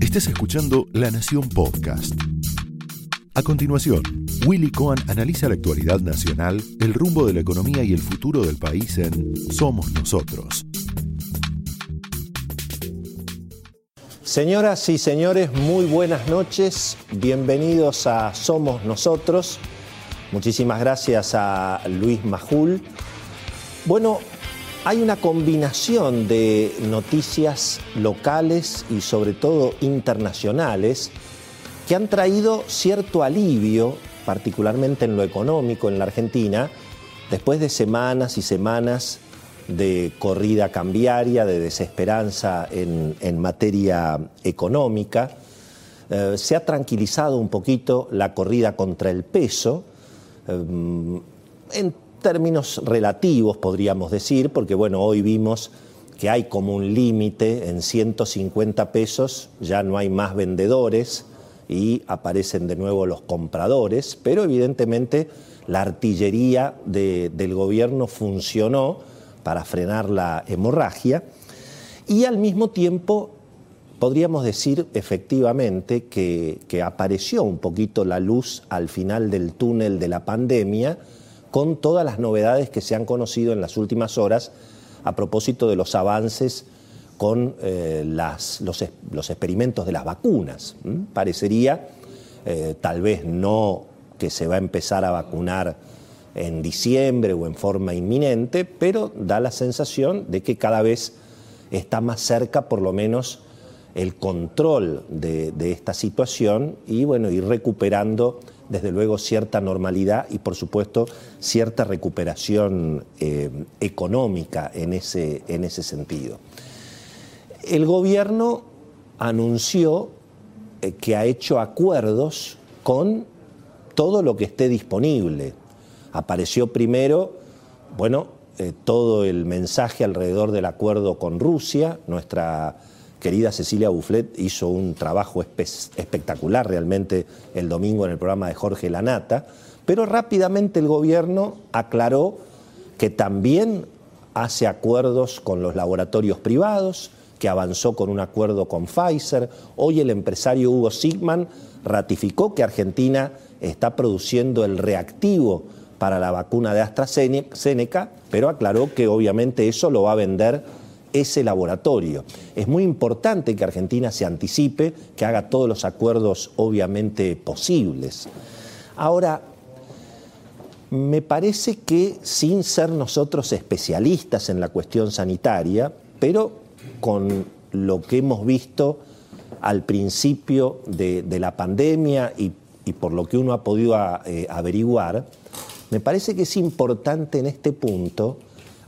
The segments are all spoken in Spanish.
Estás escuchando La Nación Podcast. A continuación, Willy Cohen analiza la actualidad nacional, el rumbo de la economía y el futuro del país en Somos Nosotros. Señoras y señores, muy buenas noches. Bienvenidos a Somos Nosotros. Muchísimas gracias a Luis Majul. Bueno, hay una combinación de noticias locales y sobre todo internacionales que han traído cierto alivio, particularmente en lo económico en la Argentina, después de semanas y semanas de corrida cambiaria, de desesperanza en, materia económica. Eh, se ha tranquilizado un poquito la corrida contra el peso, en términos relativos podríamos decir, porque bueno, hoy vimos que hay como un límite en 150 pesos, ya no hay más vendedores y aparecen de nuevo los compradores, pero evidentemente la artillería del gobierno funcionó para frenar la hemorragia y al mismo tiempo podríamos decir efectivamente que, que apareció un poquito la luz al final del túnel de la pandemia con todas las novedades que se han conocido en las últimas horas a propósito de los avances con eh, los, experimentos de las vacunas. Parecería, eh, tal vez no que se va a empezar a vacunar en diciembre o en forma inminente, pero da la sensación de que cada vez está más cerca por lo menos el control de, esta situación y bueno, ir recuperando desde luego cierta normalidad y por supuesto cierta recuperación eh, económica en ese, en ese sentido. El gobierno anunció eh, que ha hecho acuerdos con todo lo que esté disponible. Apareció primero, bueno, eh, todo el mensaje alrededor del acuerdo con Rusia. Nuestra querida Cecilia Bufflet hizo un trabajo espectacular realmente el domingo en el programa de Jorge Lanata, pero rápidamente el gobierno aclaró que también hace acuerdos con los laboratorios privados, que avanzó con un acuerdo con Pfizer. Hoy el empresario Hugo Sigman ratificó que Argentina está produciendo el reactivo para la vacuna de AstraZeneca, pero aclaró que obviamente eso lo va a vender ese laboratorio. Es muy importante que Argentina se anticipe, que haga todos los acuerdos obviamente posibles. Ahora, me parece que sin ser nosotros especialistas en la cuestión sanitaria, pero con lo que hemos visto al principio de, la pandemia y, por lo que uno ha podido eh, averiguar, me parece que es importante en este punto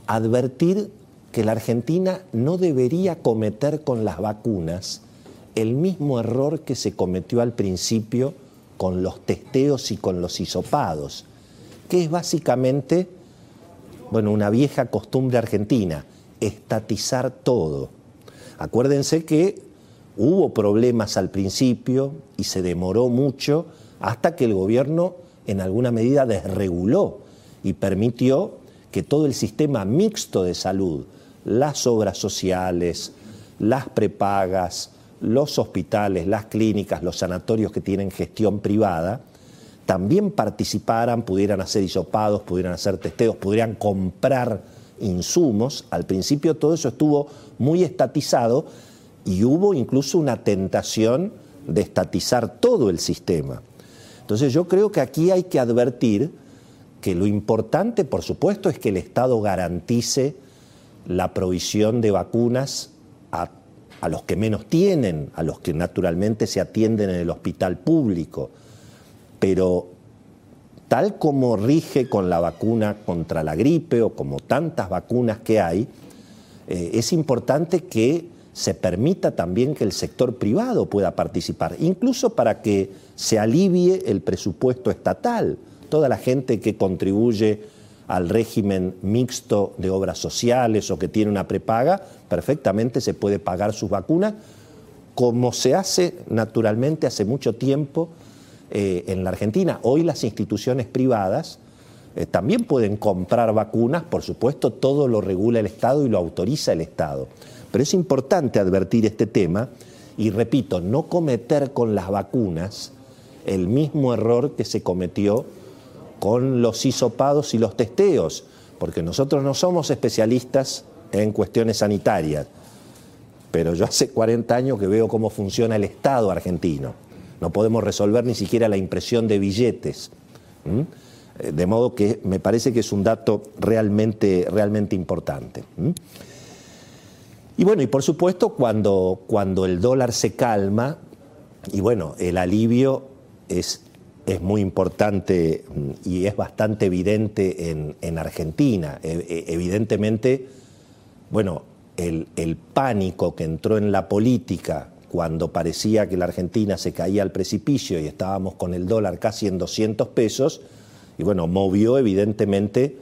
advertir que la Argentina no debería cometer con las vacunas el mismo error que se cometió al principio con los testeos y con los hisopados, que es básicamente, bueno, una vieja costumbre argentina, estatizar todo. Acuérdense que hubo problemas al principio y se demoró mucho hasta que el gobierno en alguna medida desreguló y permitió que todo el sistema mixto de salud, las obras sociales, las prepagas, los hospitales, las clínicas, los sanatorios que tienen gestión privada, también participaran, pudieran hacer hisopados, pudieran hacer testeos, pudieran comprar insumos. Al principio todo eso estuvo muy estatizado y hubo incluso una tentación de estatizar todo el sistema. Entonces yo creo que aquí hay que advertir que lo importante, por supuesto, es que el Estado garantice la provisión de vacunas a, a, los que menos tienen, a los que naturalmente se atienden en el hospital público. Pero tal como rige con la vacuna contra la gripe o como tantas vacunas que hay, eh, es importante que se permita también que el sector privado pueda participar, incluso para que se alivie el presupuesto estatal. Toda la gente que contribuye al régimen mixto de obras sociales o que tiene una prepaga, perfectamente se puede pagar sus vacunas, como se hace naturalmente hace mucho tiempo eh, en la Argentina. Hoy las instituciones privadas eh, también pueden comprar vacunas, por supuesto, todo lo regula el Estado y lo autoriza el Estado. Pero es importante advertir este tema y repito, no cometer con las vacunas el mismo error que se cometió con los hisopados y los testeos, porque nosotros no somos especialistas en cuestiones sanitarias, pero yo hace 40 años que veo cómo funciona el Estado argentino. No podemos resolver ni siquiera la impresión de billetes. Eh, de modo que me parece que es un dato realmente, realmente importante. Y bueno, y por supuesto cuando, cuando el dólar se calma, y bueno, el alivio es, es muy importante mm, y es bastante evidente en, Argentina. E, e, evidentemente, bueno, el, el pánico que entró en la política cuando parecía que la Argentina se caía al precipicio y estábamos con el dólar casi en 200 pesos, y bueno, movió evidentemente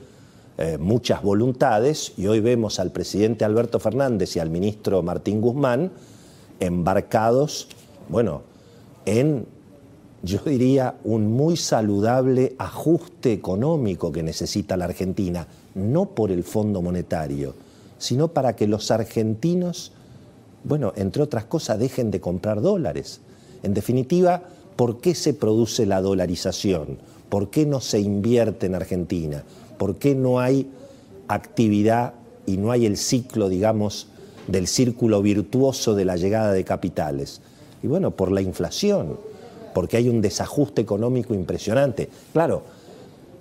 eh, muchas voluntades y hoy vemos al presidente Alberto Fernández y al ministro Martín Guzmán embarcados, bueno, en, yo diría, un muy saludable ajuste económico que necesita la Argentina, no por el Fondo Monetario, sino para que los argentinos, bueno, entre otras cosas, dejen de comprar dólares. En definitiva, ¿por qué se produce la dolarización? ¿Por qué no se invierte en Argentina? ¿Por qué no hay actividad y no hay el ciclo, digamos, del círculo virtuoso de la llegada de capitales? Y bueno, por la inflación, porque hay un desajuste económico impresionante. Claro,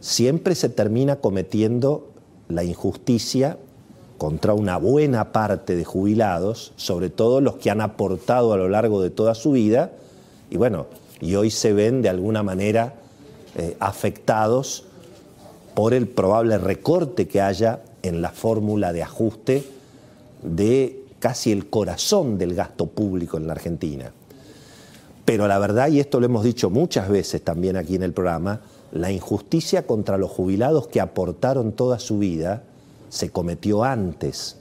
siempre se termina cometiendo la injusticia contra una buena parte de jubilados, sobre todo los que han aportado a lo largo de toda su vida, y bueno, y hoy se ven de alguna manera eh, afectados por el probable recorte que haya en la fórmula de ajuste de casi el corazón del gasto público en la Argentina. Pero la verdad, y esto lo hemos dicho muchas veces también aquí en el programa, la injusticia contra los jubilados que aportaron toda su vida se cometió antes.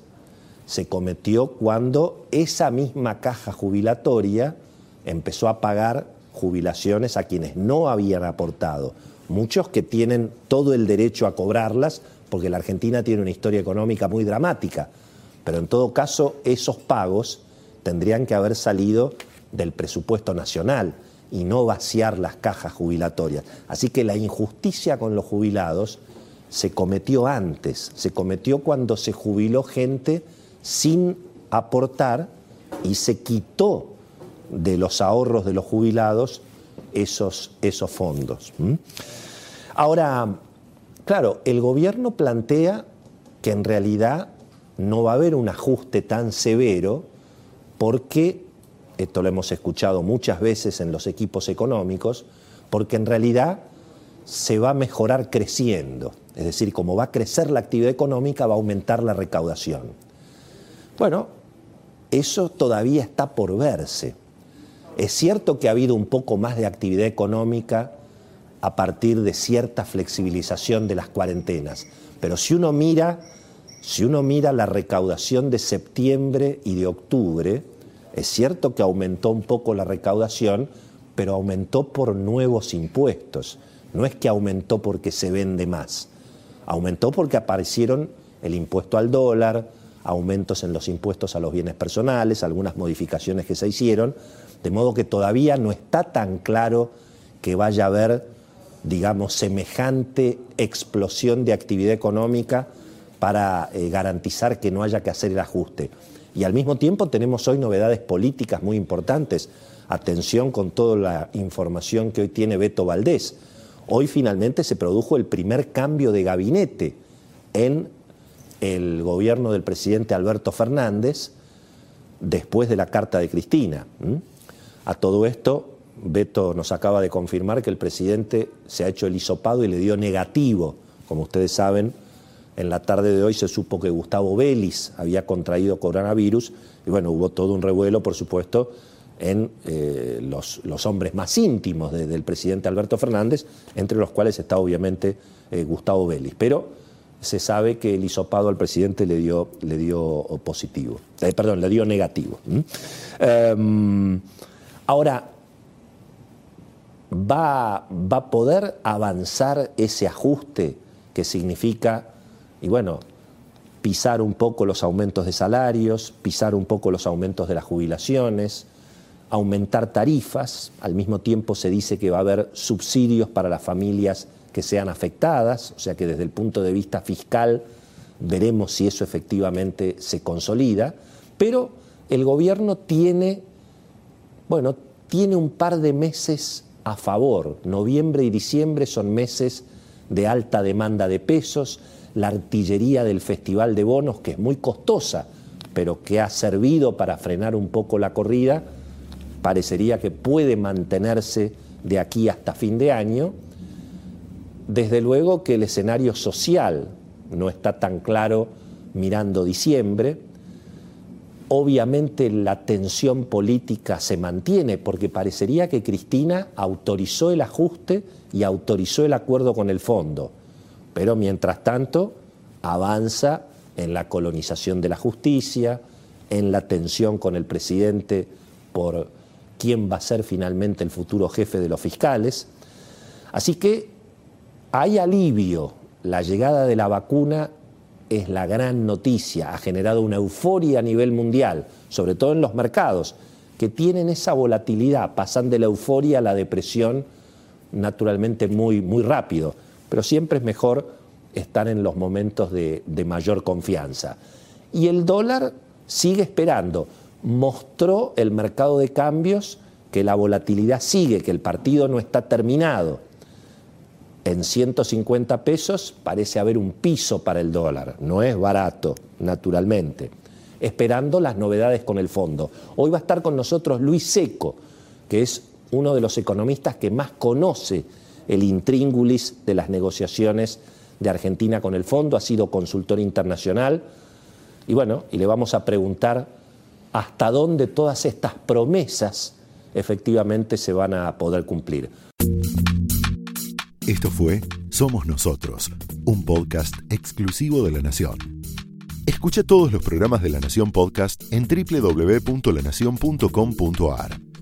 Se cometió cuando esa misma caja jubilatoria empezó a pagar jubilaciones a quienes no habían aportado. Muchos que tienen todo el derecho a cobrarlas, porque la Argentina tiene una historia económica muy dramática. Pero en todo caso, esos pagos tendrían que haber salido del presupuesto nacional y no vaciar las cajas jubilatorias. Así que la injusticia con los jubilados se cometió antes, se cometió cuando se jubiló gente sin aportar y se quitó de los ahorros de los jubilados esos, esos fondos. Ahora, claro, el gobierno plantea que en realidad no va a haber un ajuste tan severo porque, esto lo hemos escuchado muchas veces en los equipos económicos, porque en realidad se va a mejorar creciendo. Es decir, como va a crecer la actividad económica, va a aumentar la recaudación. Bueno, eso todavía está por verse. Es cierto que ha habido un poco más de actividad económica a partir de cierta flexibilización de las cuarentenas, pero si uno mira, si uno mira la recaudación de septiembre y de octubre, es cierto que aumentó un poco la recaudación, pero aumentó por nuevos impuestos. No es que aumentó porque se vende más, aumentó porque aparecieron el impuesto al dólar, aumentos en los impuestos a los bienes personales, algunas modificaciones que se hicieron, de modo que todavía no está tan claro que vaya a haber, digamos, semejante explosión de actividad económica para eh, garantizar que no haya que hacer el ajuste. Y al mismo tiempo tenemos hoy novedades políticas muy importantes. Atención con toda la información que hoy tiene Beto Valdés. Hoy finalmente se produjo el primer cambio de gabinete en el gobierno del presidente Alberto Fernández después de la carta de Cristina. A todo esto, Beto nos acaba de confirmar que el presidente se ha hecho el hisopado y le dio negativo. Como ustedes saben, en la tarde de hoy se supo que Gustavo Vélez había contraído coronavirus y bueno, hubo todo un revuelo, por supuesto, en eh, los, hombres más íntimos del presidente Alberto Fernández, entre los cuales está obviamente eh, Gustavo Vélez. Pero se sabe que el hisopado al presidente le dio, le dio positivo, eh, perdón, le dio negativo. Ahora, ¿va, ¿va a poder avanzar ese ajuste que significa, y bueno, pisar un poco los aumentos de salarios, pisar un poco los aumentos de las jubilaciones, aumentar tarifas, al mismo tiempo se dice que va a haber subsidios para las familias que sean afectadas, o sea que desde el punto de vista fiscal veremos si eso efectivamente se consolida, pero el gobierno tiene, bueno, tiene un par de meses a favor. Noviembre y diciembre son meses de alta demanda de pesos, la artillería del Festival de Bonos, que es muy costosa, pero que ha servido para frenar un poco la corrida, parecería que puede mantenerse de aquí hasta fin de año. Desde luego que el escenario social no está tan claro mirando diciembre. Obviamente la tensión política se mantiene porque parecería que Cristina autorizó el ajuste y autorizó el acuerdo con el fondo, pero mientras tanto avanza en la colonización de la justicia, en la tensión con el presidente por quién va a ser finalmente el futuro jefe de los fiscales. Así que hay alivio, la llegada de la vacuna es la gran noticia, ha generado una euforia a nivel mundial, sobre todo en los mercados, que tienen esa volatilidad, pasan de la euforia a la depresión naturalmente muy, muy rápido, pero siempre es mejor estar en los momentos de, mayor confianza. Y el dólar sigue esperando, mostró el mercado de cambios que la volatilidad sigue, que el partido no está terminado en 150 pesos parece haber un piso para el dólar, no es barato, naturalmente, esperando las novedades con el fondo. Hoy va a estar con nosotros Luis Seco, que es uno de los economistas que más conoce el intríngulis de las negociaciones de Argentina con el fondo, ha sido consultor internacional, y bueno, y le vamos a preguntar hasta dónde todas estas promesas efectivamente se van a poder cumplir. Esto fue Somos Nosotros, un podcast exclusivo de La Nación. Escucha todos los programas de La Nación Podcast en www.lanacion.com.ar.